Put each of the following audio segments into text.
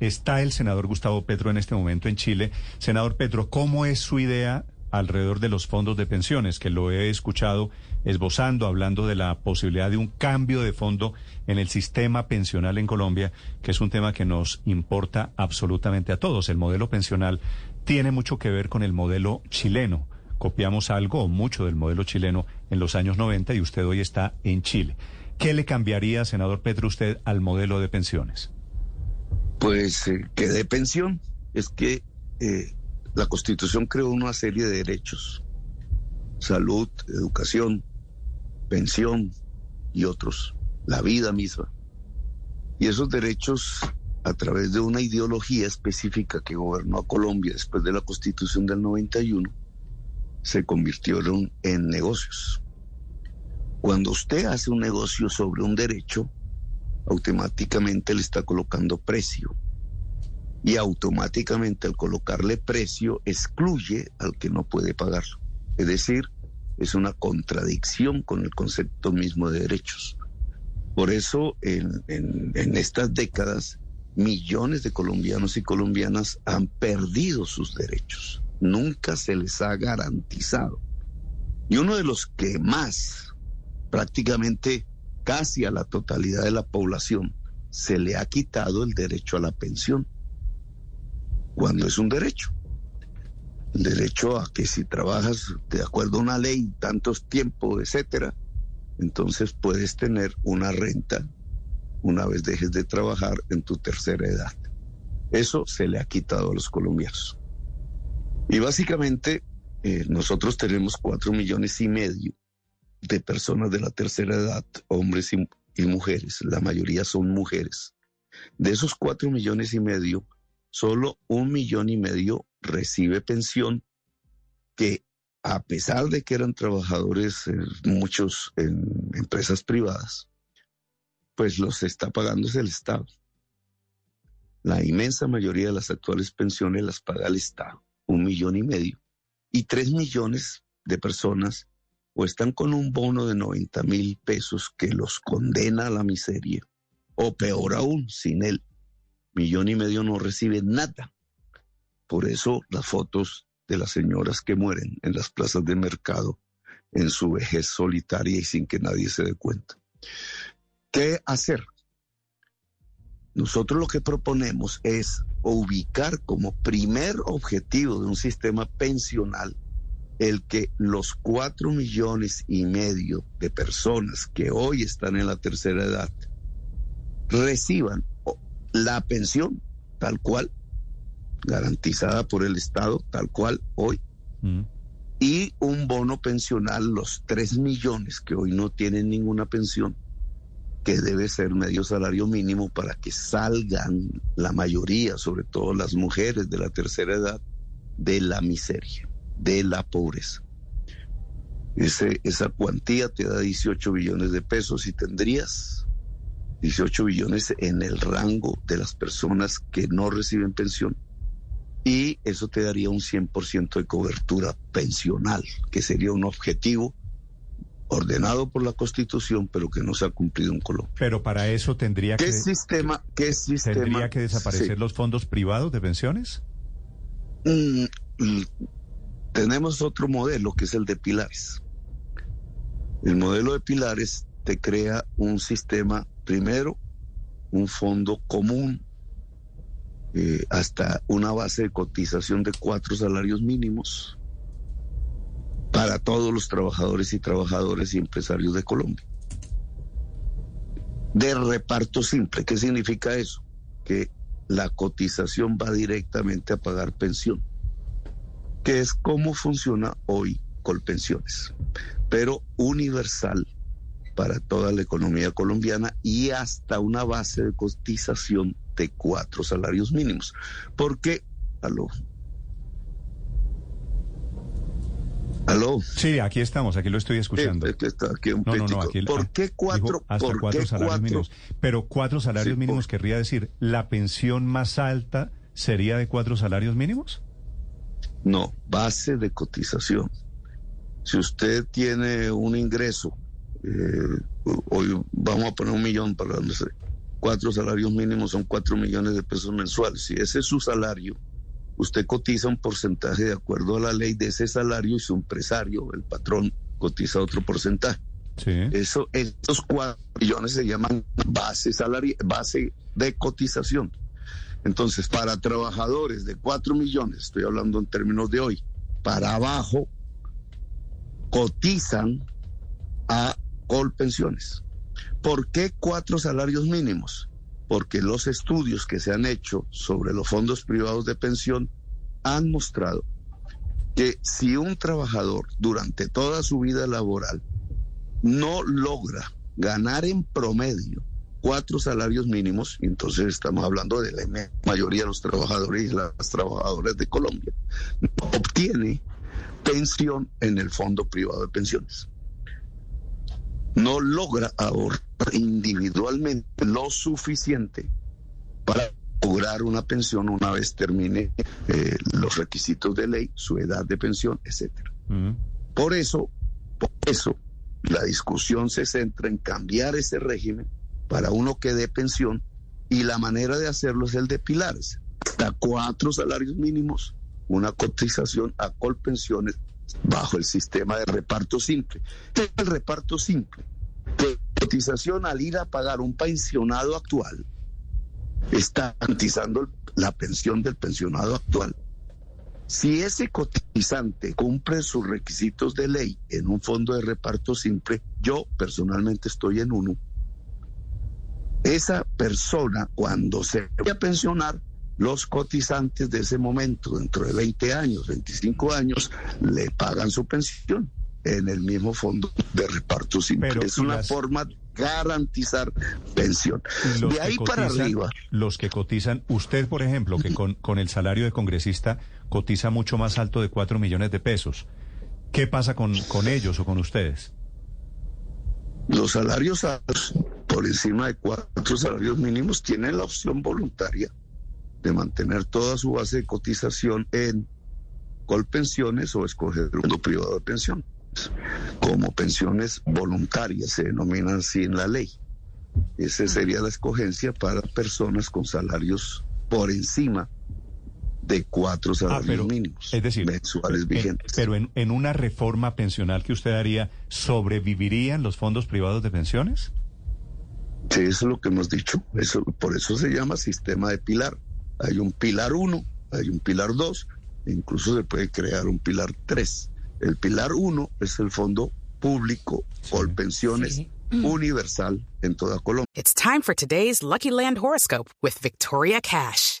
Está el senador Gustavo Petro en este momento en Chile. Senador Petro, ¿cómo es su idea alrededor de los fondos de pensiones? Que lo he escuchado esbozando, hablando de la posibilidad de un cambio de fondo en el sistema pensional en Colombia, que es un tema que nos importa absolutamente a todos. El modelo pensional tiene mucho que ver con el modelo chileno. Copiamos algo o mucho del modelo chileno en los años 90 y usted hoy está en Chile. ¿Qué le cambiaría, senador Petro, usted al modelo de pensiones? Pues eh, que de pensión es que eh, la Constitución creó una serie de derechos, salud, educación, pensión y otros, la vida misma. Y esos derechos, a través de una ideología específica que gobernó a Colombia después de la Constitución del 91, se convirtieron en negocios. Cuando usted hace un negocio sobre un derecho, automáticamente le está colocando precio. Y automáticamente al colocarle precio excluye al que no puede pagarlo. Es decir, es una contradicción con el concepto mismo de derechos. Por eso en, en estas décadas millones de colombianos y colombianas han perdido sus derechos. Nunca se les ha garantizado. Y uno de los que más, prácticamente casi a la totalidad de la población se le ha quitado el derecho a la pensión, cuando es un derecho. El derecho a que si trabajas de acuerdo a una ley, tantos tiempos, etcétera, entonces puedes tener una renta una vez dejes de trabajar en tu tercera edad. Eso se le ha quitado a los colombianos. Y básicamente eh, nosotros tenemos cuatro millones y medio de personas de la tercera edad, hombres y, mujeres, la mayoría son mujeres. De esos cuatro millones y medio, solo un millón y medio recibe pensión que a pesar de que eran trabajadores eh, muchos en empresas privadas, pues los está pagando el Estado. La inmensa mayoría de las actuales pensiones las paga el Estado, un millón y medio. Y tres millones de personas o están con un bono de 90 mil pesos que los condena a la miseria, o peor aún, sin él, millón y medio no recibe nada. Por eso las fotos de las señoras que mueren en las plazas de mercado en su vejez solitaria y sin que nadie se dé cuenta. ¿Qué hacer? Nosotros lo que proponemos es ubicar como primer objetivo de un sistema pensional el que los cuatro millones y medio de personas que hoy están en la tercera edad reciban la pensión tal cual, garantizada por el Estado tal cual hoy, mm. y un bono pensional, los tres millones que hoy no tienen ninguna pensión, que debe ser medio salario mínimo para que salgan la mayoría, sobre todo las mujeres de la tercera edad, de la miseria de la pobreza. Ese, esa cuantía te da 18 billones de pesos y tendrías 18 billones en el rango de las personas que no reciben pensión. Y eso te daría un 100% de cobertura pensional, que sería un objetivo ordenado por la Constitución, pero que no se ha cumplido en Colombia. Pero para eso tendría ¿Qué que... Sistema, ¿Qué sistema? ¿Tendría que desaparecer los fondos privados de pensiones? Mm, tenemos otro modelo que es el de pilares. El modelo de pilares te crea un sistema, primero, un fondo común, eh, hasta una base de cotización de cuatro salarios mínimos para todos los trabajadores y trabajadores y empresarios de Colombia. De reparto simple, ¿qué significa eso? Que la cotización va directamente a pagar pensión que es cómo funciona hoy Colpensiones, pero universal para toda la economía colombiana y hasta una base de cotización de cuatro salarios mínimos. Porque, aló. Aló. Sí, aquí estamos, aquí lo estoy escuchando. Sí, está aquí un no, no, no, aquí, ¿Por qué cuatro? dijo hasta ¿por cuatro qué salarios cuatro? mínimos. Pero cuatro salarios Sí, mínimos por- querría decir, ¿la pensión más alta sería de cuatro salarios mínimos? No, base de cotización. Si usted tiene un ingreso, eh, hoy vamos a poner un millón para no sé, cuatro salarios mínimos son cuatro millones de pesos mensuales. Si ese es su salario, usted cotiza un porcentaje de acuerdo a la ley de ese salario y su empresario, el patrón, cotiza otro porcentaje. Sí. Eso, esos cuatro millones se llaman base base de cotización. Entonces, para trabajadores de cuatro millones, estoy hablando en términos de hoy, para abajo, cotizan a Colpensiones. ¿Por qué cuatro salarios mínimos? Porque los estudios que se han hecho sobre los fondos privados de pensión han mostrado que si un trabajador durante toda su vida laboral no logra ganar en promedio cuatro salarios mínimos, y entonces estamos hablando de la mayoría de los trabajadores y las trabajadoras de Colombia, no obtiene pensión en el fondo privado de pensiones. No logra ahorrar individualmente lo suficiente para lograr una pensión una vez termine eh, los requisitos de ley, su edad de pensión, etcétera. Mm. Por eso, por eso, la discusión se centra en cambiar ese régimen para uno que dé pensión y la manera de hacerlo es el de pilares. Hasta cuatro salarios mínimos, una cotización a colpensiones bajo el sistema de reparto simple. ¿Qué es el reparto simple? Que cotización al ir a pagar un pensionado actual está garantizando la pensión del pensionado actual. Si ese cotizante cumple sus requisitos de ley en un fondo de reparto simple, yo personalmente estoy en uno, esa persona cuando se vaya a pensionar, los cotizantes de ese momento, dentro de 20 años, 25 años, le pagan su pensión en el mismo fondo de reparto simple. Pero, es ¿y una las- forma de garantizar pensión. De ahí para arriba. Los que cotizan, usted, por ejemplo, que con, con el salario de congresista cotiza mucho más alto de 4 millones de pesos. ¿Qué pasa con, con ellos o con ustedes? Los salarios altos, por encima de cuatro salarios mínimos, tienen la opción voluntaria de mantener toda su base de cotización en colpensiones o escoger un privado de pensión. Como pensiones voluntarias, se denominan así en la ley. Esa sería la escogencia para personas con salarios por encima de cuatro salarios Ah, pero, mínimos es decir, mensuales en- vigentes. pero en, en una reforma pensional que usted haría, ¿sobrevivirían los fondos privados de pensiones? Sí, eso es lo que hemos dicho. Eso, por eso se llama sistema de pilar. Hay un pilar 1, hay un pilar 2, e incluso se puede crear un pilar 3. El pilar 1 es el fondo público por pensiones Sí. universal en toda Colombia. It's time for today's Lucky Land horoscope with Victoria Cash.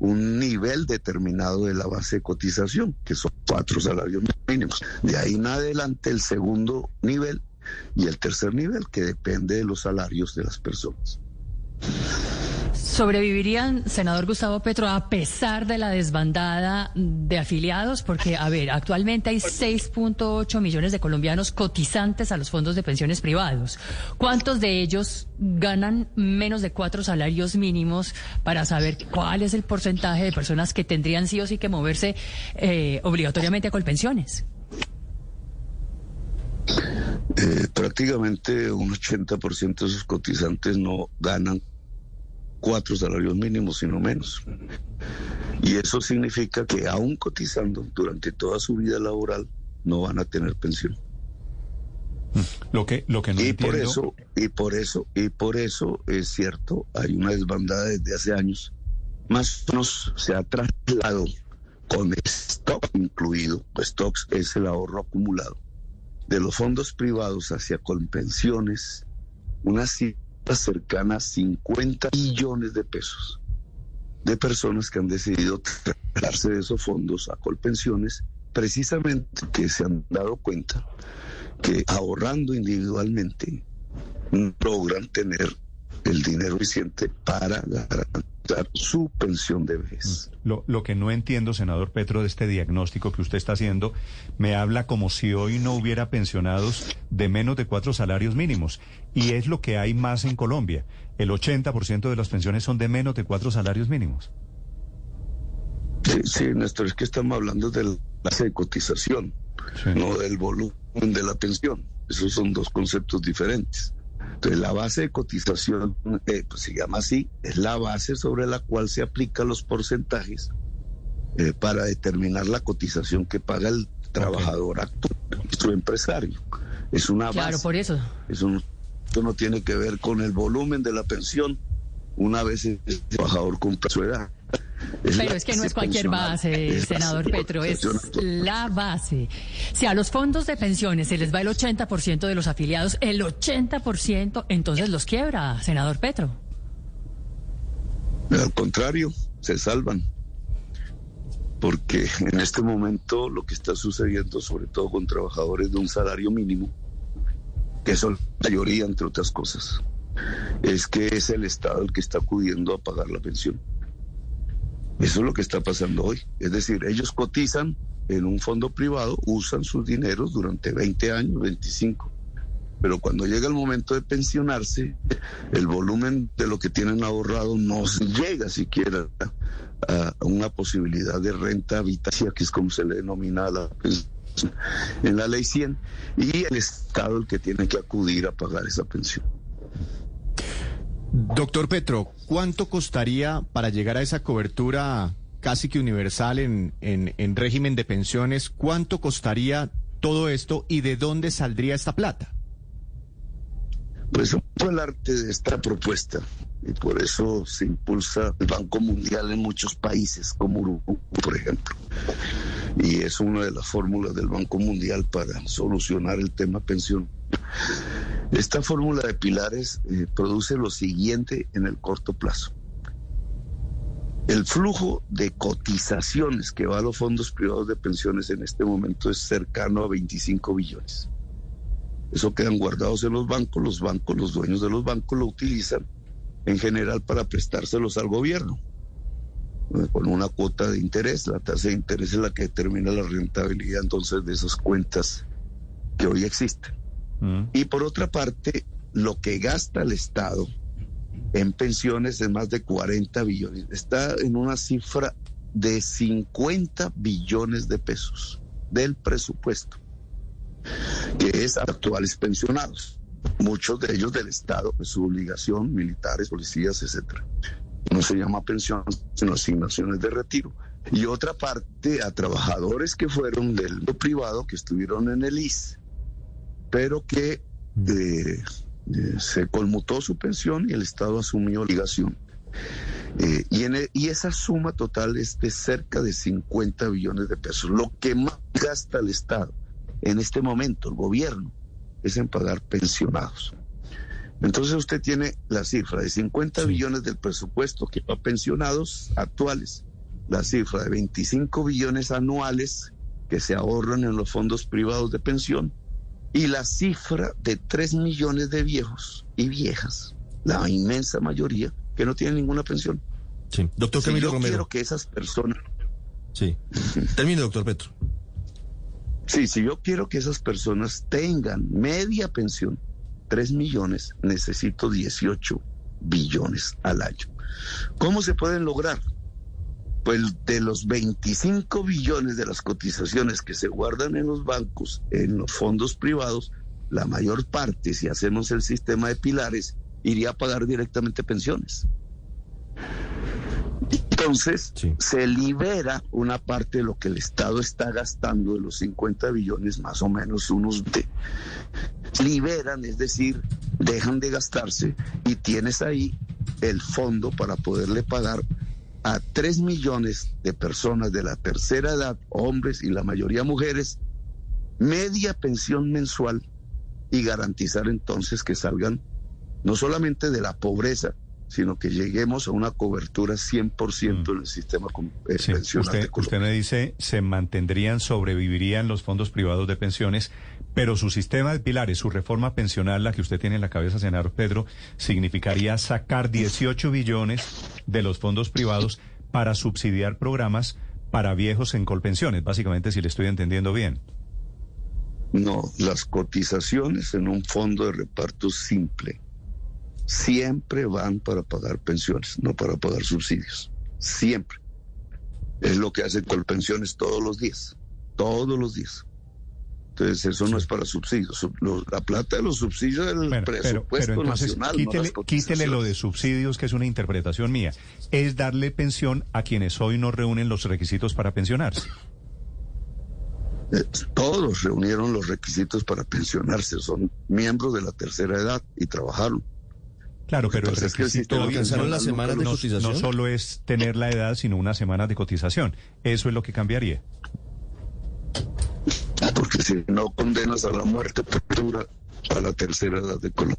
un nivel determinado de la base de cotización, que son cuatro salarios mínimos. De ahí en adelante el segundo nivel y el tercer nivel, que depende de los salarios de las personas. ¿Sobrevivirían, senador Gustavo Petro, a pesar de la desbandada de afiliados? Porque, a ver, actualmente hay 6.8 millones de colombianos cotizantes a los fondos de pensiones privados. ¿Cuántos de ellos ganan menos de cuatro salarios mínimos para saber cuál es el porcentaje de personas que tendrían sí o sí que moverse eh, obligatoriamente a colpensiones? Eh, prácticamente un 80% de esos cotizantes no ganan cuatro salarios mínimos, sino menos. Y eso significa que aún cotizando durante toda su vida laboral no van a tener pensión. Lo que, lo que no y entiendo... por eso, y por eso, y por eso es cierto, hay una desbandada desde hace años más o menos se ha trasladado con stock incluido, stocks es el ahorro acumulado, de los fondos privados hacia Colpensiones, una cifra cercana a 50 millones de pesos de personas que han decidido trasladarse de esos fondos a Colpensiones, precisamente que se han dado cuenta que ahorrando individualmente logran tener el dinero suficiente para garantizar su pensión de vejez. Lo, lo, que no entiendo, senador Petro, de este diagnóstico que usted está haciendo, me habla como si hoy no hubiera pensionados de menos de cuatro salarios mínimos. Y es lo que hay más en Colombia. El 80% de las pensiones son de menos de cuatro salarios mínimos. Sí, sí, Néstor, es que estamos hablando de la base de cotización, sí. no del volumen de la pensión. Esos son dos conceptos diferentes. Entonces, la base de cotización, eh, pues se llama así, es la base sobre la cual se aplican los porcentajes eh, para determinar la cotización que paga el trabajador okay. actual, su empresario. Es una claro, base. por eso. Es un, esto no tiene que ver con el volumen de la pensión una vez el trabajador cumple su edad. Pero es que no es cualquier base, es senador Petro, es la base. Si a los fondos de pensiones se les va el 80% de los afiliados, el 80% entonces los quiebra, senador Petro. Al contrario, se salvan. Porque en este momento lo que está sucediendo, sobre todo con trabajadores de un salario mínimo, que son la mayoría, entre otras cosas, es que es el Estado el que está acudiendo a pagar la pensión. Eso es lo que está pasando hoy. Es decir, ellos cotizan en un fondo privado, usan sus dineros durante 20 años, 25. Pero cuando llega el momento de pensionarse, el volumen de lo que tienen ahorrado no llega siquiera a una posibilidad de renta vitalicia, que es como se le denomina la en la ley 100, y el Estado el que tiene que acudir a pagar esa pensión. Doctor Petro, ¿cuánto costaría para llegar a esa cobertura casi que universal en, en, en, régimen de pensiones? ¿Cuánto costaría todo esto y de dónde saldría esta plata? Pues fue el arte de esta propuesta y por eso se impulsa el Banco Mundial en muchos países, como Uruguay, por ejemplo. Y es una de las fórmulas del Banco Mundial para solucionar el tema pensión. Esta fórmula de pilares eh, produce lo siguiente en el corto plazo. El flujo de cotizaciones que va a los fondos privados de pensiones en este momento es cercano a 25 billones. Eso quedan guardados en los bancos, los bancos, los dueños de los bancos lo utilizan en general para prestárselos al gobierno, con una cuota de interés. La tasa de interés es la que determina la rentabilidad entonces de esas cuentas que hoy existen. Y por otra parte, lo que gasta el Estado en pensiones es más de 40 billones. Está en una cifra de 50 billones de pesos del presupuesto, que es a actuales pensionados muchos de ellos del Estado, es su obligación, militares, policías, etcétera. No se llama pensión, sino asignaciones de retiro. Y otra parte a trabajadores que fueron del privado, que estuvieron en el IS, pero que eh, eh, se conmutó su pensión y el Estado asumió obligación. Eh, y, en el, y esa suma total es de cerca de 50 billones de pesos, lo que más gasta el Estado en este momento, el gobierno, es en pagar pensionados. Entonces usted tiene la cifra de 50 sí. billones del presupuesto que va a pensionados actuales, la cifra de 25 billones anuales que se ahorran en los fondos privados de pensión y la cifra de 3 millones de viejos y viejas, la inmensa mayoría, que no tienen ninguna pensión. Sí, doctor Camilo si yo Romero. quiero que esas personas... Sí, termine, doctor Petro. Sí, si yo quiero que esas personas tengan media pensión, 3 millones, necesito 18 billones al año. ¿Cómo se pueden lograr? Pues de los 25 billones de las cotizaciones que se guardan en los bancos, en los fondos privados, la mayor parte, si hacemos el sistema de pilares, iría a pagar directamente pensiones. Entonces, sí. se libera una parte de lo que el Estado está gastando de los 50 billones, más o menos unos de. Liberan, es decir, dejan de gastarse y tienes ahí el fondo para poderle pagar a 3 millones de personas de la tercera edad, hombres y la mayoría mujeres, media pensión mensual y garantizar entonces que salgan no solamente de la pobreza, sino que lleguemos a una cobertura 100% en el sistema eh, Sí, pensional usted, usted me dice, se mantendrían, sobrevivirían los fondos privados de pensiones, pero su sistema de pilares, su reforma pensional, la que usted tiene en la cabeza, senador Pedro, significaría sacar 18 billones de los fondos privados para subsidiar programas para viejos en colpensiones, básicamente, si le estoy entendiendo bien. No, las cotizaciones en un fondo de reparto simple siempre van para pagar pensiones, no para pagar subsidios. Siempre. Es lo que hace Colpensiones todos los días. Todos los días. Entonces, eso no es para subsidios. La plata de los subsidios es el Bueno, presupuesto pero entonces nacional. quítele, lo de subsidios, que es una interpretación mía. Es darle pensión a quienes hoy no reúnen los requisitos para pensionarse. Eh, Todos reunieron los requisitos para pensionarse. Son miembros de la tercera edad y trabajaron. Claro, pero el Entonces, es que el requisito sistema ¿Alcanzaron las semanas de no, cotización? no solo es tener la edad, sino una semana de cotización. Eso es lo que cambiaría. Porque si no condenas a la muerte perdura a la tercera edad de Colombia.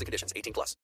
and conditions. 18 plus.